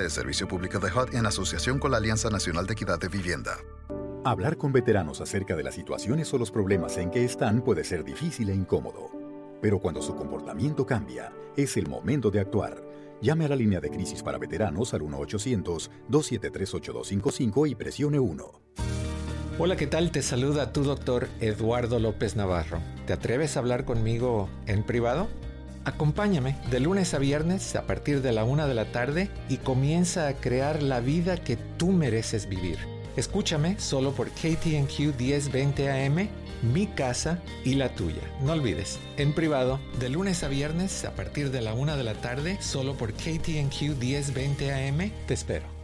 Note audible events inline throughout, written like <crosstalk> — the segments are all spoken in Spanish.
De Servicio Público de HUD en asociación con la Alianza Nacional de Equidad de Vivienda. Hablar con veteranos acerca de las situaciones o los problemas en que están puede ser difícil e incómodo. Pero cuando su comportamiento cambia, es el momento de actuar. Llame a la línea de crisis para veteranos al 1-800-273-8255 y presione 1. Hola, ¿qué tal? Te saluda tu doctor Eduardo López Navarro. ¿Te atreves a hablar conmigo en privado? Acompáñame de lunes a viernes a partir de la una de la tarde y comienza a crear la vida que tú mereces vivir. Escúchame solo por KTNQ 1020 AM, mi casa y la tuya. No olvides, en privado, de lunes a viernes a partir de la una de la tarde, solo por KTNQ 1020 AM, te espero.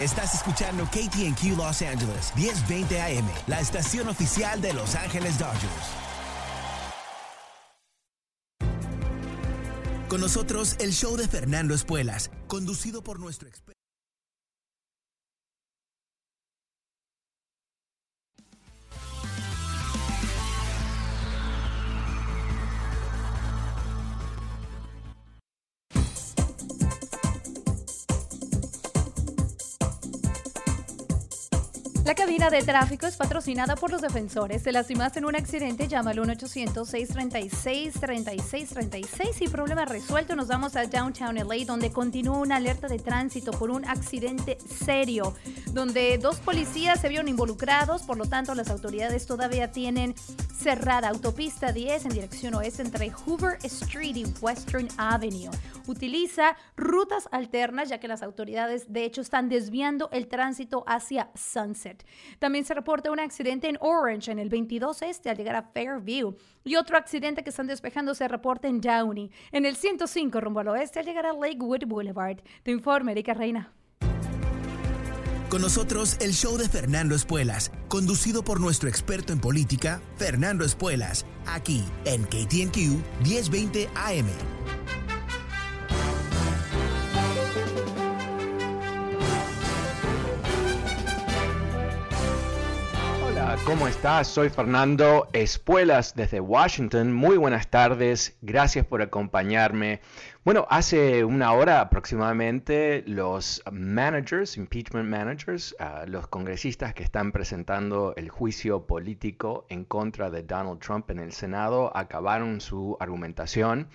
Estás escuchando KTNQ Los Angeles, 1020 AM, la estación oficial de Los Ángeles Dodgers. Con nosotros, el show de Fernando Espuelas, conducido por nuestro experto. De tráfico es patrocinada por los defensores. Te lastimaste en un accidente, llama al 1-800-636-3636 y problema resuelto. Nos vamos a Downtown LA, donde continúa una alerta de tránsito por un accidente serio, donde dos policías se vieron involucrados, por lo tanto las autoridades todavía tienen cerrada autopista 10 en dirección oeste entre Hoover Street y Western Avenue. Utiliza rutas alternas ya que las autoridades de hecho están desviando el tránsito hacia Sunset. También se reporta un accidente en Orange en el 22 este al llegar a Fairview y otro accidente que están despejando se reporta en Downey en el 105 rumbo al oeste al llegar a Lakewood Boulevard. Te informa Erika Reina. Con nosotros, el show de Fernando Espuelas, conducido por nuestro experto en política, Fernando Espuelas, aquí en KTNQ 1020 AM. ¿Cómo estás? Soy Fernando Espuelas desde Washington. Muy buenas tardes, gracias por acompañarme. Bueno, hace una hora aproximadamente los managers, impeachment managers, uh, los congresistas que están presentando el juicio político en contra de Donald Trump en el Senado acabaron su argumentación.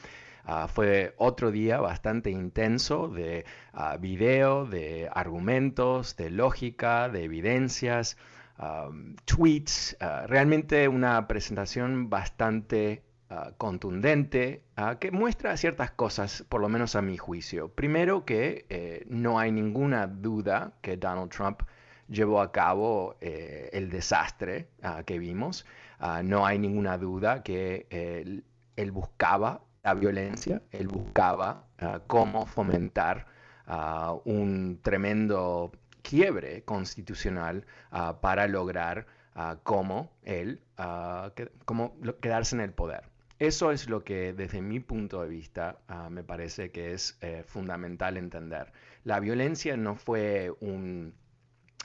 Uh, fue otro día bastante intenso de uh, video, de argumentos, de lógica, de evidencias, um, tweets, uh, realmente una presentación bastante uh, contundente uh, que muestra ciertas cosas, por lo menos a mi juicio. Primero que eh, no hay ninguna duda que Donald Trump llevó a cabo eh, el desastre que vimos. no hay ninguna duda que él, él buscaba la violencia, él buscaba cómo fomentar un tremendo quiebre constitucional uh, para lograr cómo él, que, cómo quedarse en el poder. Eso es lo que desde mi punto de vista me parece que es eh, fundamental entender. La violencia no fue un,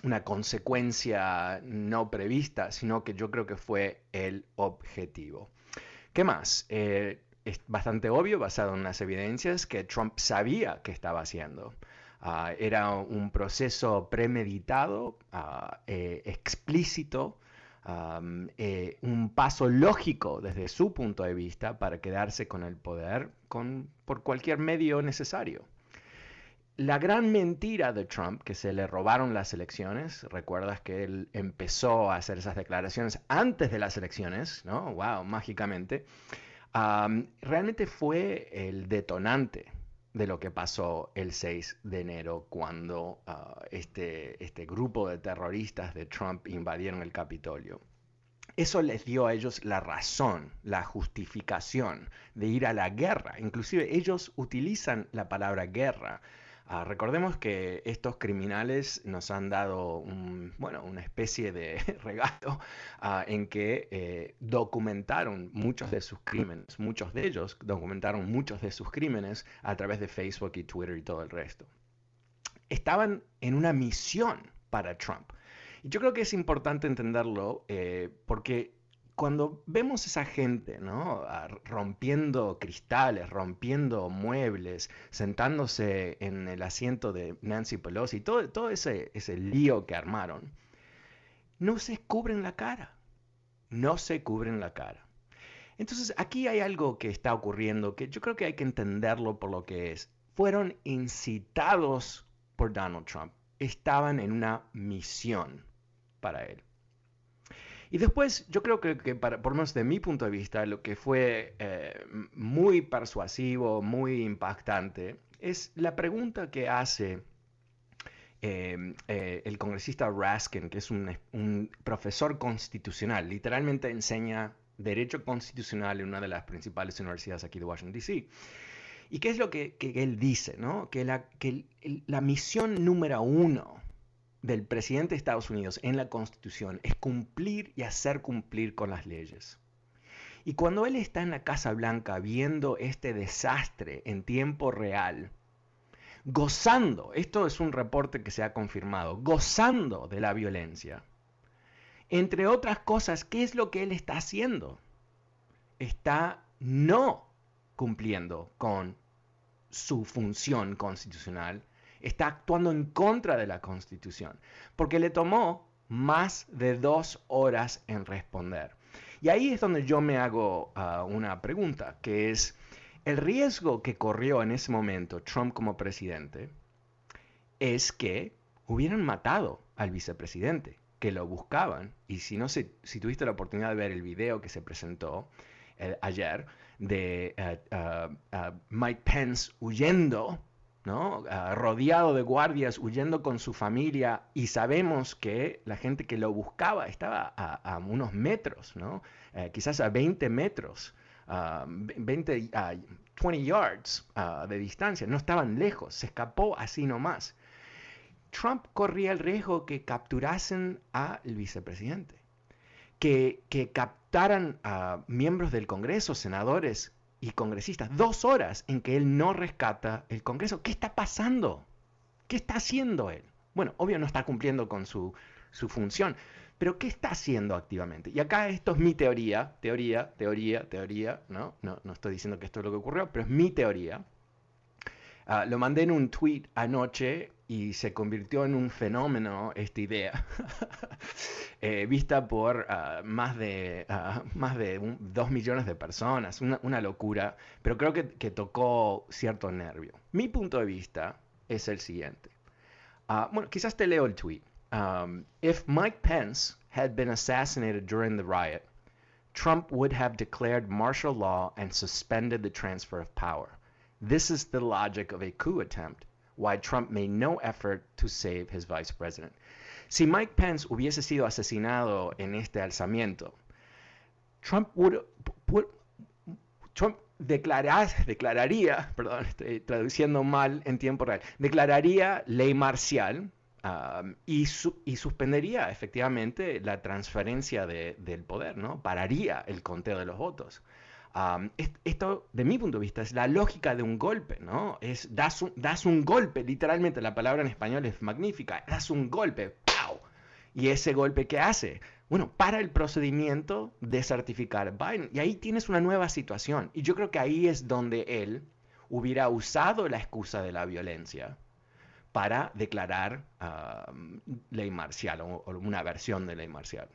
una consecuencia no prevista, sino que yo creo que fue el objetivo. ¿Qué más? Eh, es bastante obvio, basado en las evidencias, que Trump sabía que estaba haciendo. Uh, era un proceso premeditado, uh, eh, explícito, eh, un paso lógico desde su punto de vista para quedarse con el poder con, por cualquier medio necesario. La gran mentira de Trump, que se le robaron las elecciones, recuerdas que él empezó a hacer esas declaraciones antes de las elecciones, ¿no? ¡Wow! Mágicamente. realmente fue el detonante de lo que pasó el 6 de enero cuando ah, este, este grupo de terroristas de Trump invadieron el Capitolio. Eso les dio a ellos la razón, la justificación de ir a la guerra. Inclusive ellos utilizan la palabra guerra Ah, recordemos que estos criminales nos han dado bueno, una especie de <laughs> regalo ah, en que eh, documentaron muchos de sus crímenes, muchos de ellos documentaron muchos de sus crímenes a través de Facebook y Twitter y todo el resto. Estaban en una misión para Trump. Y yo creo que es importante entenderlo eh, porque cuando vemos esa gente, ¿no? Rompiendo cristales, rompiendo muebles, sentándose en el asiento de Nancy Pelosi, todo, todo ese, ese lío que armaron, no se cubren la cara. No se cubren la cara. Entonces, aquí hay algo que está ocurriendo que yo creo que hay que entenderlo por lo que es. Fueron incitados por Donald Trump. Estaban en una misión para él. Y después, yo creo que, por lo menos de mi punto de vista, lo que fue eh, muy persuasivo, muy impactante, es la pregunta que hace em, eh, el congresista Raskin, que es un, profesor constitucional, literalmente enseña derecho constitucional en una de las principales universidades aquí de Washington, D.C. ¿Y qué es lo que, él dice? ¿no? Que, la, que la misión número uno del presidente de Estados Unidos en la Constitución es cumplir y hacer cumplir con las leyes. Y cuando él está en la Casa Blanca viendo este desastre en tiempo real, gozando, esto es un reporte que se ha confirmado, gozando de la violencia, entre otras cosas, ¿qué es lo que él está haciendo? Está no cumpliendo con su función constitucional está actuando en contra de la Constitución, porque le tomó más de dos horas en responder. Y ahí es donde yo me hago ah, una pregunta, que es, el riesgo que corrió en ese momento Trump como presidente es que hubieran matado al vicepresidente, que lo buscaban. Y si no si tuviste la oportunidad de ver el video que se presentó eh, ayer de eh, ah, Mike Pence huyendo Ah, rodeado de guardias, huyendo con su familia, y sabemos que la gente que lo buscaba estaba a, unos metros, ¿no? Eh, quizás a 20 metros, 20, a 20 yards ah, de distancia, no estaban lejos, se escapó así nomás. Trump corría el riesgo que capturasen al vicepresidente, que, que captaran a miembros del Congreso, senadores, y congresistas, dos horas en que él no rescata el Congreso. ¿Qué está pasando? ¿Qué está haciendo él? Bueno, obvio no está cumpliendo con su, función, pero ¿qué está haciendo activamente? Y acá esto es mi teoría, teoría, teoría, teoría, ¿no? No, no estoy diciendo que esto es lo que ocurrió, pero es mi teoría. Ah, lo mandé en un tweet anoche y se convirtió en un fenómeno esta idea, <laughs> eh, vista por ah, más de, uh, más de dos millones de personas, una, locura, pero creo que, tocó cierto nervio. Mi punto de vista es el siguiente. Uh, bueno, quizás te leo el tweet. Um, if Mike Pence had been assassinated during the riot, Trump would have declared martial law and suspended the transfer of power. This is the logic of a coup attempt why Trump made no effort to save his vice president. Si Mike Pence hubiese sido asesinado en este alzamiento, Trump, would, Trump declararía, perdón, estoy traduciendo mal en tiempo real, declararía ley marcial um, y, y, suspendería efectivamente la transferencia de, del poder, ¿no? Pararía el conteo de los votos esto, de mi punto de vista, es la lógica de un golpe, ¿no? Es, das un, golpe, literalmente la palabra en español es magnífica, das un golpe, ¡pau! Y ese golpe, ¿qué hace? Bueno, para el procedimiento de certificar Biden. Y ahí tienes una nueva situación. Y yo creo que ahí es donde él hubiera usado la excusa de la violencia para declarar ley marcial o, una versión de ley marcial.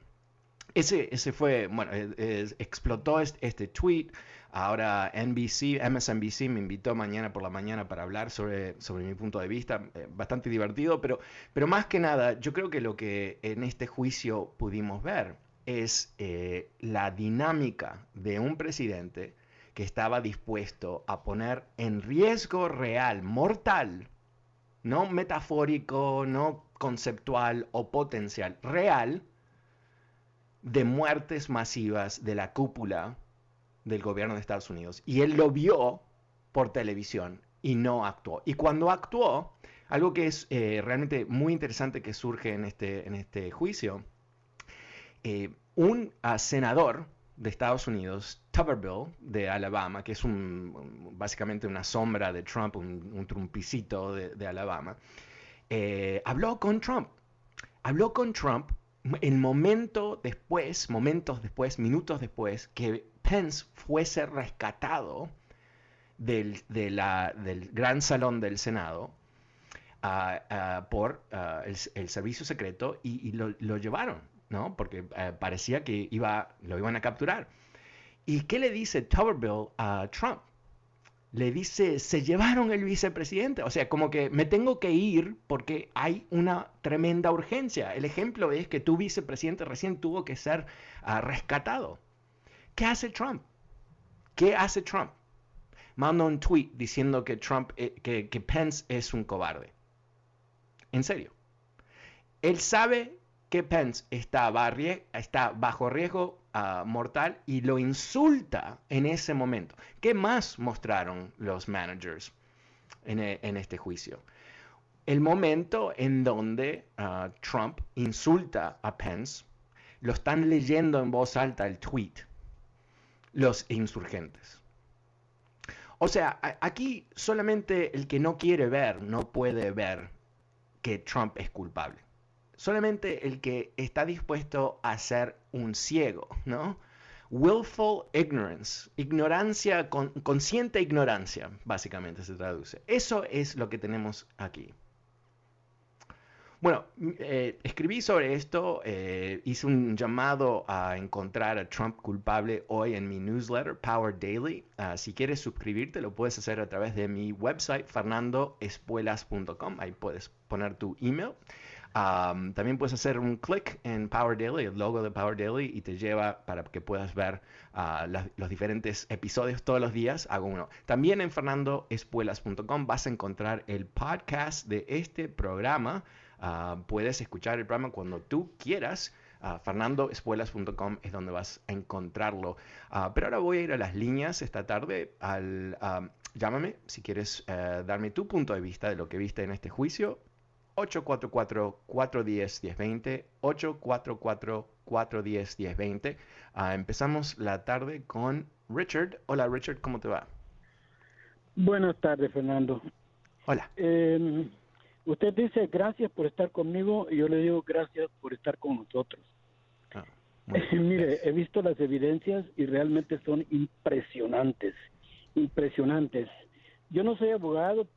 Ese, ese fue, bueno, explotó este, este, tweet. Ahora NBC, MSNBC me invitó mañana por la mañana para hablar sobre, sobre mi punto de vista, eh, bastante divertido, pero, pero más que nada, yo creo que lo que en este juicio pudimos ver es eh, la dinámica de un presidente que estaba dispuesto a poner en riesgo real, mortal, no metafórico, no conceptual o potencial, real, de muertes masivas de la cúpula del gobierno de Estados Unidos. Y él lo vio por televisión y no actuó. Y cuando actuó, algo que es eh, realmente muy interesante que surge en este, en este juicio, eh, un ah, senador de Estados Unidos, Tuberville, de Alabama, que es un, básicamente una sombra de Trump, un, trumpicito de, Alabama, eh, habló con Trump. Habló con Trump el momento después, momentos después, minutos después, que Pence fuese rescatado del, del gran salón del Senado ah, ah, por ah, el, servicio secreto y, lo, llevaron, ¿no? Porque eh, parecía que iba, lo iban a capturar. ¿Y qué le dice Tuberville a Trump? Le dice, se llevaron el vicepresidente. O sea, como que me tengo que ir porque hay una tremenda urgencia. El ejemplo es que tu vicepresidente recién tuvo que ser ah, rescatado. ¿Qué hace Trump? ¿Qué hace Trump? Manda un tweet diciendo que Trump, eh, que, Pence es un cobarde. En serio. Él sabe que Pence está, está bajo riesgo mortal y lo insulta en ese momento. ¿Qué más mostraron los managers en, e, este juicio? El momento en donde ah, Trump insulta a Pence, lo están leyendo en voz alta el tweet, los insurgentes. O sea, aquí solamente el que no quiere ver no puede ver que Trump es culpable solamente el que está dispuesto a ser un ciego, ¿no? Willful ignorance, ignorancia, consciente ignorancia, básicamente se traduce. Eso es lo que tenemos aquí. Bueno, eh, escribí sobre esto, eh, hice un llamado a encontrar a Trump culpable hoy en mi newsletter, Power Daily. Ah, si quieres suscribirte, lo puedes hacer a través de mi website, fernandoespuelas.com. Ahí puedes poner tu email también puedes hacer un clic en Power Daily, el logo de Power Daily, y te lleva para que puedas ver ah, los diferentes episodios todos los días. Hago uno. También en fernandoespuelas.com vas a encontrar el podcast de este programa. Ah, puedes escuchar el programa cuando tú quieras. Uh, fernandoespuelas.com es donde vas a encontrarlo. pero ahora voy a ir a las líneas esta tarde. Llámame si quieres eh, darme tu punto de vista de lo que viste en este juicio. 844-410-1020, 844-410-1020. Ah, empezamos la tarde con Richard. Hola Richard, ¿cómo te va? Buenas tardes, Fernando. Hola. Em, usted dice gracias por estar conmigo y yo le digo gracias por estar con nosotros. Ah, <laughs> Mire, he visto las evidencias y realmente son impresionantes, impresionantes. Yo no soy abogado,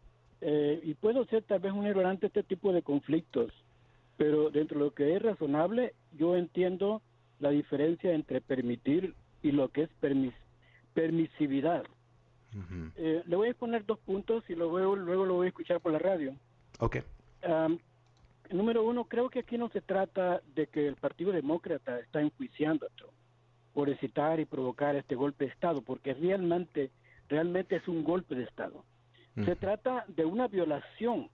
eh, y puedo ser tal vez un error ante este tipo de conflictos, pero dentro de lo que es razonable, yo entiendo la diferencia entre permitir y lo que es permisividad. Eh, le voy a poner dos puntos y luego, luego lo voy a escuchar por la radio. Ok. número uno, creo que aquí no se trata de que el Partido Demócrata está enjuiciando a Trump por excitar y provocar este golpe de Estado, porque realmente, realmente es un golpe de Estado. Se trata de una violación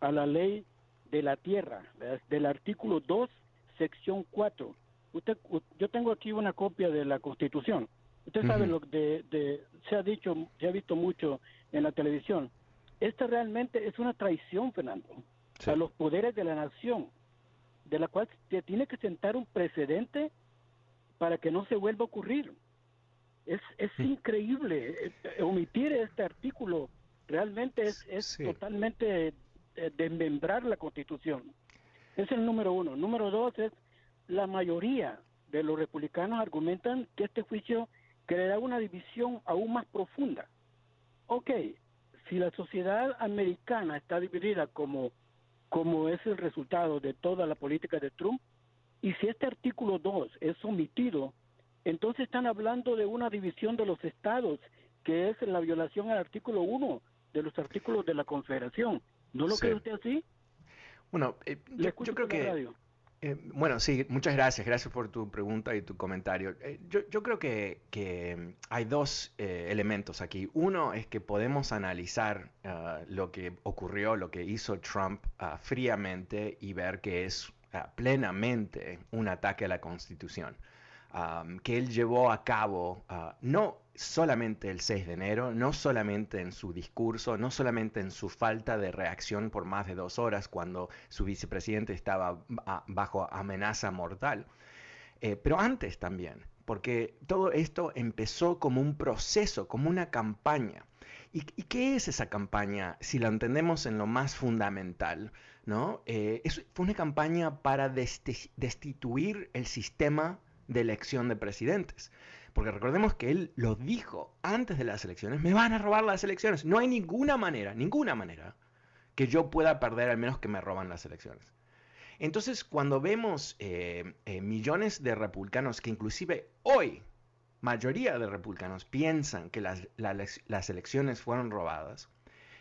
a la ley de la tierra, del artículo 2, sección 4. Usted, yo tengo aquí una copia de la Constitución. Usted sabe lo de, se ha dicho, se ha visto mucho en la televisión. Esta realmente es una traición, Fernando, a los poderes de la nación, de la cual se tiene que sentar un precedente para que no se vuelva a ocurrir. Es, es increíble eh, omitir este artículo Realmente es, es totalmente eh, desmembrar la constitución. Es el número uno. Número dos es la mayoría de los republicanos argumentan que este juicio creará una división aún más profunda. Ok, si la sociedad americana está dividida como, como es el resultado de toda la política de Trump, Y si este artículo 2 es omitido, entonces están hablando de una división de los estados, que es la violación al artículo 1 de los artículos de la Confederación. ¿No lo cree usted así? Bueno, eh, yo, creo que... Eh, bueno, sí, muchas gracias. Gracias por tu pregunta y tu comentario. Eh, yo, creo que, mm, hay dos elementos aquí. Uno es que podemos analizar ah, lo que ocurrió, lo que hizo Trump ah, fríamente y ver que es ah, plenamente un ataque a la Constitución. Que él llevó a cabo no solamente el 6 de enero, no solamente en su discurso, no solamente en su falta de reacción por más de dos horas cuando su vicepresidente estaba bajo amenaza mortal, eh, pero antes también, porque todo esto empezó como un proceso, como una campaña. ¿Y, qué es esa campaña si la entendemos en lo más fundamental? ¿no? Eh, fue una campaña para destituir el sistema de elección de presidentes. Porque recordemos que él lo dijo antes de las elecciones, me van a robar las elecciones. No hay ninguna manera, ninguna manera que yo pueda perder al menos que me roban las elecciones. Entonces, cuando vemos eh, eh, millones de republicanos que inclusive hoy, mayoría de republicanos piensan que las, las elecciones fueron robadas,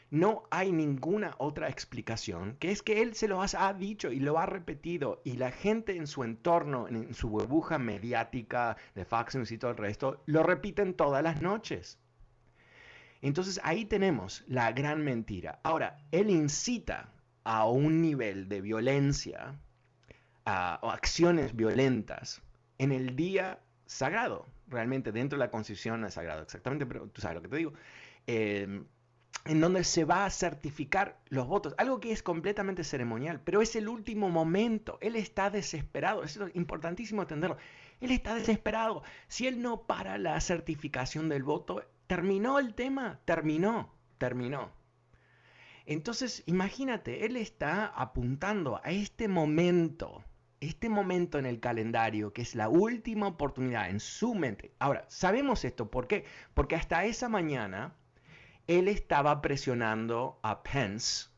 no hay ninguna otra explicación, que es que él se lo ha dicho y lo ha repetido y la gente en su entorno, en su burbuja mediática de Fox y todo el resto, lo repiten todas las noches. Entonces ahí tenemos la gran mentira. Ahora, él incita a un nivel de violencia o acciones violentas en el día sagrado, realmente dentro de la constitución es sagrado, exactamente, pero tú sabes lo que te digo. Eh, en donde se va a certificar los votos, algo que es completamente ceremonial, pero es el último momento, él está desesperado, es importantísimo entenderlo, él está desesperado, si él no para la certificación del voto, terminó el tema, terminó, terminó. Entonces, imagínate, él está apuntando a este momento, este momento en el calendario, que es la última oportunidad en su mente. Ahora, sabemos esto, ¿por qué? Porque hasta esa mañana, él estaba presionando a Pence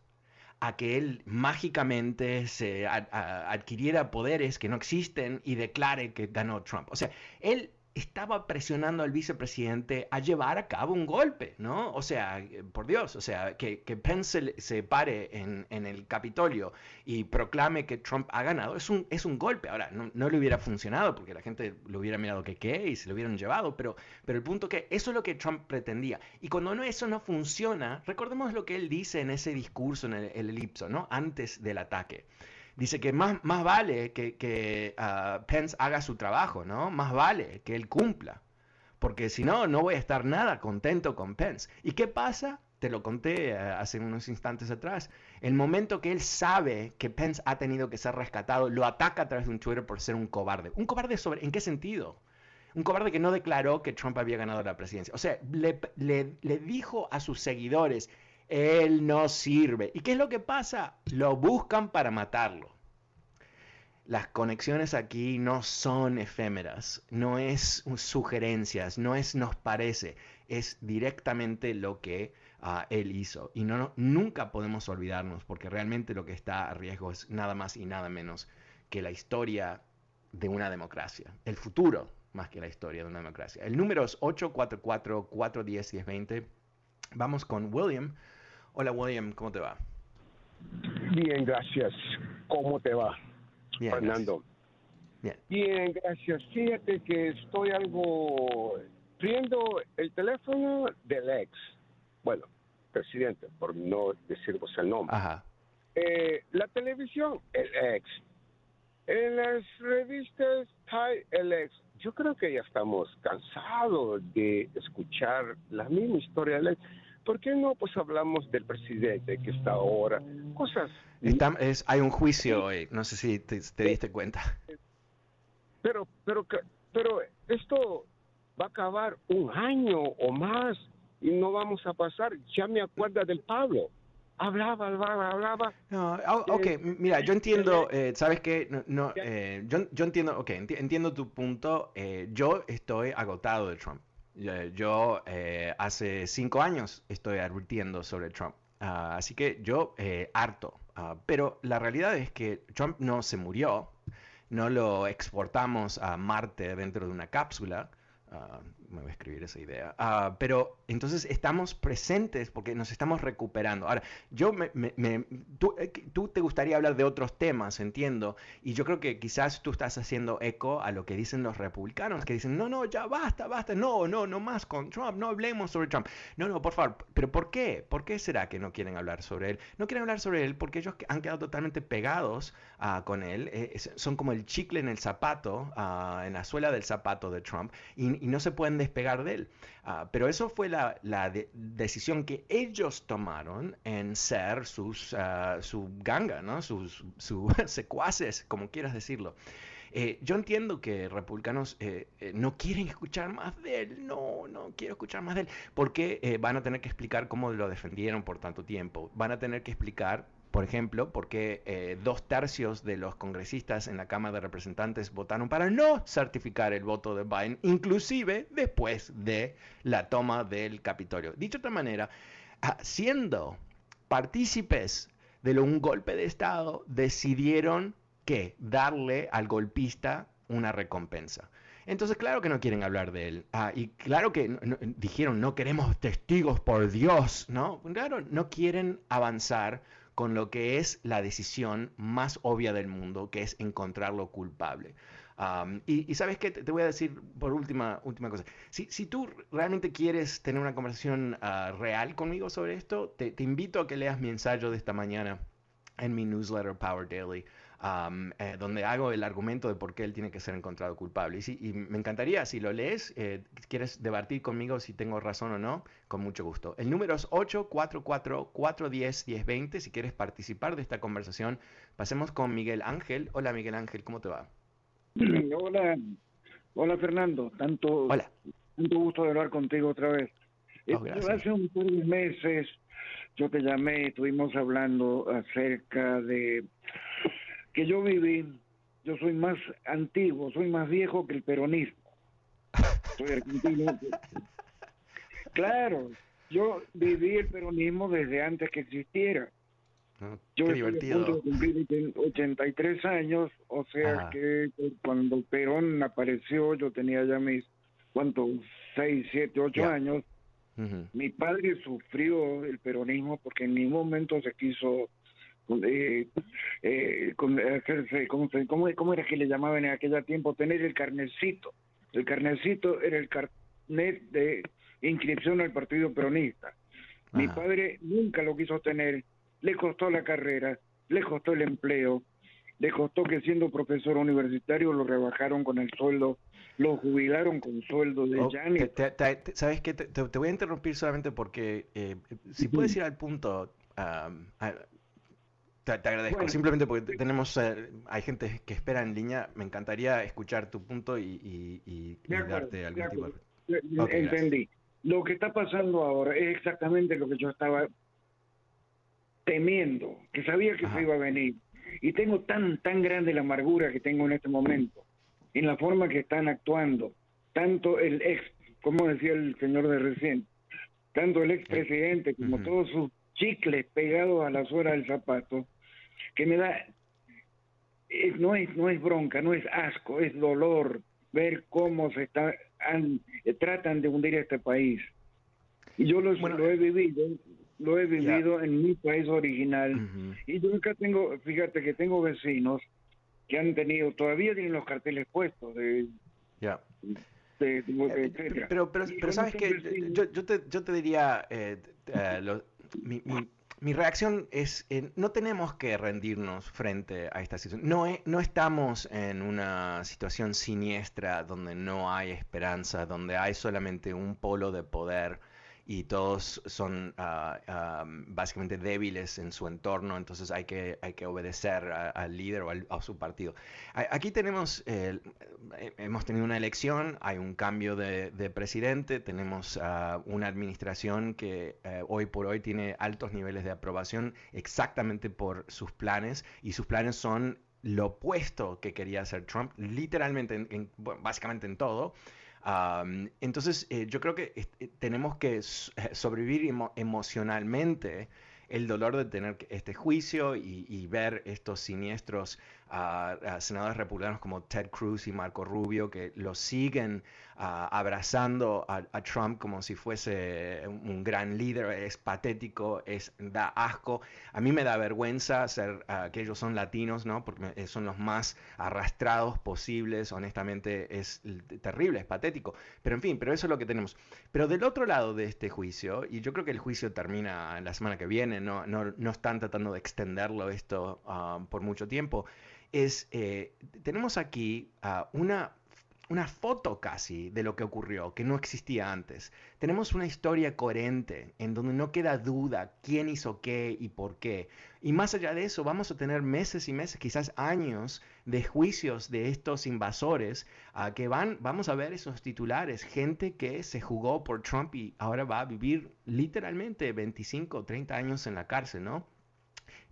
a que él mágicamente se adquiriera poderes que no existen y declare que ganó Trump. O sea, él estaba presionando al vicepresidente a llevar a cabo un golpe, ¿no? O sea, por Dios, o sea, que, que Pence se, pare en, el Capitolio y proclame que Trump ha ganado, es un, es un golpe. Ahora, no, le hubiera funcionado porque la gente lo hubiera mirado que qué y se lo hubieran llevado, pero, pero el punto que eso es lo que Trump pretendía. Y cuando no, eso no funciona, recordemos lo que él dice en ese discurso, en el, el elipso, ¿no? Antes del ataque dice que más, más vale que, ah, Pence haga su trabajo, ¿no? Más vale que él cumpla. Porque si no, no voy a estar nada contento con Pence. ¿Y qué pasa? Te lo conté eh, hace unos instantes atrás. El momento que él sabe que Pence ha tenido que ser rescatado, lo ataca a través de un Twitter por ser un cobarde. ¿Un cobarde sobre en qué sentido? Un cobarde que no declaró que Trump había ganado la presidencia. O sea, le, le dijo a sus seguidores, él no sirve. ¿Y qué es lo que pasa? Lo buscan para matarlo. Las conexiones aquí no son efémeras, no es sugerencias, no es nos parece, es directamente lo que ah, él hizo. Y no, nunca podemos olvidarnos, porque realmente lo que está a riesgo es nada más y nada menos que la historia de una democracia, el futuro más que la historia de una democracia. El número es 844-410-1020. Vamos con William. Hola William, ¿cómo te va? Bien, gracias. ¿Cómo te va, Fernando? Bien. Bien, gracias. Fíjate que estoy algo viendo el teléfono del ex, bueno, presidente, por no decir el nombre. Ajá. Eh, la televisión, el ex. En las revistas, el ex. Yo creo que ya estamos cansados de escuchar la misma historia del ex. ¿Por qué no pues hablamos del presidente que está ahora? Cosas... es, hay un juicio hoy, no sé si te, diste cuenta. Pero, pero, pero esto va a acabar un año o más y no vamos a pasar. Ya me acuerdo del Pablo. Hablaba, hablaba, hablaba. No, oh, ok, mira, yo entiendo, eh, ¿sabes qué? No, eh, yo, yo, entiendo, ok, entiendo tu punto. Eh, yo estoy agotado de Trump. Yo eh, hace cinco años estoy advirtiendo sobre Trump. Ah, así que yo eh, harto. Ah, pero la realidad es que Trump no se murió. no lo exportamos a Marte dentro de una cápsula, Ah, me voy a escribir esa idea. Ah, pero entonces estamos presentes porque nos estamos recuperando. Ahora, yo me, tú, eh, tú, te gustaría hablar de otros temas, entiendo, y yo creo que quizás tú estás haciendo eco a lo que dicen los republicanos, que dicen, no, no, ya basta, basta, no, no, no más con Trump, no hablemos sobre Trump. No, no, por favor, pero ¿por qué? ¿Por qué será que no quieren hablar sobre él? No quieren hablar sobre él porque ellos han quedado totalmente pegados uh, con él, eh, son como el chicle en el zapato, en la suela del zapato de Trump, y y no se pueden despegar de él. Ah, pero eso fue la, decisión que ellos tomaron en ser sus, uh, su ganga, ¿no? sus, <laughs> secuaces, como quieras decirlo. Eh, yo entiendo que republicanos eh, eh, no quieren escuchar más de él, no, no quiero escuchar más de él, porque van a tener que explicar cómo lo defendieron por tanto tiempo, van a tener que explicar por ejemplo, porque eh, dos tercios de los congresistas en la Cámara de Representantes votaron para no certificar el voto de Biden, inclusive después de la toma del Capitolio. Dicho de otra manera, ah, siendo partícipes de un golpe de Estado, decidieron que darle al golpista una recompensa. Entonces, claro que no quieren hablar de él. Ah, y claro que dijeron, no queremos testigos por Dios, ¿no? Claro, no quieren avanzar con lo que es la decisión más obvia del mundo, que es encontrarlo culpable. y, sabes qué, te, voy a decir por última, última cosa. Si, si tú realmente quieres tener una conversación ah, real conmigo sobre esto, te, te, invito a que leas mi ensayo de esta mañana en mi newsletter Power Daily. Eh, donde hago el argumento de por qué él tiene que ser encontrado culpable. Y, me encantaría, si lo lees, eh, quieres debatir conmigo si tengo razón o no, con mucho gusto. El número es 844-410-1020. Si quieres participar de esta conversación, pasemos con Miguel Ángel. Hola Miguel Ángel, ¿cómo te va? <clears throat> Hola, hola Fernando, tanto, hola. tanto gusto de hablar contigo otra vez. Oh, eh, hace un par de meses yo te llamé, estuvimos hablando acerca de que yo viví, yo soy más antiguo, soy más viejo que el peronismo. Soy argentino. <laughs> claro, yo viví el peronismo desde antes que existiera. Ah, yo qué divertido. cumplir 83 años, o sea que cuando Perón apareció, yo tenía ya mis, ¿cuántos? 6, 7, 8 años. Mi padre sufrió el peronismo porque en ningún momento se quiso eh, eh, con, hacerse, ¿cómo, cómo, era que le llamaban en aquel tiempo? Tener el carnecito. El carnecito era el carnet de inscripción al Partido Peronista. Mi padre nunca lo quiso tener, le costó la carrera, le costó el empleo, le costó que siendo profesor universitario lo rebajaron con el sueldo, lo jubilaron con sueldo de oh, ¿Sabes qué? Te, voy a interrumpir solamente porque eh, si puedes ir al punto, te, agradezco, simplemente porque tenemos, eh, hay gente que espera en línea, me encantaría escuchar tu punto y, darte algún tipo de... Entendí. Lo que está pasando ahora es exactamente lo que yo estaba temiendo, que sabía que se iba a venir. Y tengo tan, tan grande la amargura que tengo en este momento, en la forma que están actuando, tanto el ex, como decía el señor de recién, tanto el ex presidente como todos sus chicles pegados a la suela del zapato, que me da, no, es, no es bronca, no es asco, es dolor ver cómo se está, eh, tratan de hundir a este país. Y yo lo, he vivido, lo he vivido en mi país original. Y yo acá tengo, fíjate que tengo vecinos que han tenido, todavía tienen los carteles puestos de... Ya. Eh, pero, pero, pero, sabes que yo, yo, te, yo te diría, eh, mi, mi reacción es, eh, no tenemos que rendirnos frente a esta situación. No, no estamos en una situación siniestra donde no hay esperanza, donde hay solamente un polo de poder y todos son ah, ah, básicamente débiles en su entorno, entonces hay que, hay que obedecer al líder o a su partido. Aquí tenemos, eh, hemos tenido una elección, hay un cambio de, presidente, tenemos ah, una administración que eh, hoy por hoy tiene altos niveles de aprobación exactamente por sus planes y sus planes son lo opuesto que quería hacer Trump, literalmente, básicamente en todo entonces, eh, yo creo que eh, tenemos que eh, sobrevivir emocionalmente el dolor de tener este juicio y, ver estos siniestros senadores republicanos como Ted Cruz y Marco Rubio que lo siguen abrazando a, Trump como si fuese un, gran líder, es patético, es, da asco. A mí me da vergüenza ser que ellos son latinos, ¿no? Porque son los más arrastrados posibles, honestamente es terrible, es patético. Pero en fin, pero eso es lo que tenemos. Pero del otro lado de este juicio, y yo creo que el juicio termina la semana que viene, no, no, no están tratando de extenderlo esto ah, por mucho tiempo, es, eh, tenemos aquí una una foto casi de lo que ocurrió, que no existía antes. Tenemos una historia coherente en donde no queda duda quién hizo qué y por qué. Y más allá de eso, vamos a tener meses y meses, quizás años de juicios de estos invasores a que van, vamos a ver esos titulares, gente que se jugó por Trump y ahora va a vivir literalmente 25 o 30 años en la cárcel, ¿no?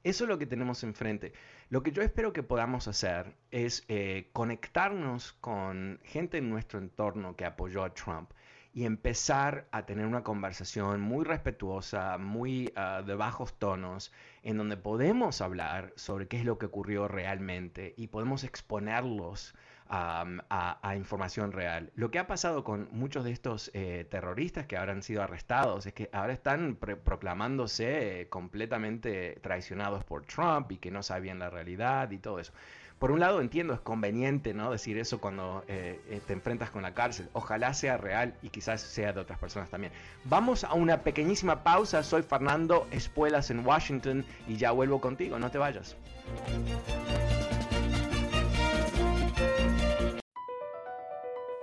Eso es lo que tenemos enfrente. Lo que yo espero que podamos hacer es eh, conectarnos con gente en nuestro entorno que apoyó a Trump y empezar a tener una conversación muy respetuosa, muy ah, de bajos tonos, en donde podemos hablar sobre qué es lo que ocurrió realmente y podemos exponerlos a, información real. Lo que ha pasado con muchos de estos eh, terroristas que han sido arrestados es que ahora están proclamándose completamente traicionados por Trump y que no sabían la realidad y todo eso. Por un lado entiendo, es conveniente ¿no? decir eso cuando eh, eh, te enfrentas con la cárcel. Ojalá sea real y quizás sea de otras personas también. Vamos a una pequeñísima pausa. Soy Fernando Espuelas en Washington y ya vuelvo contigo. No te vayas.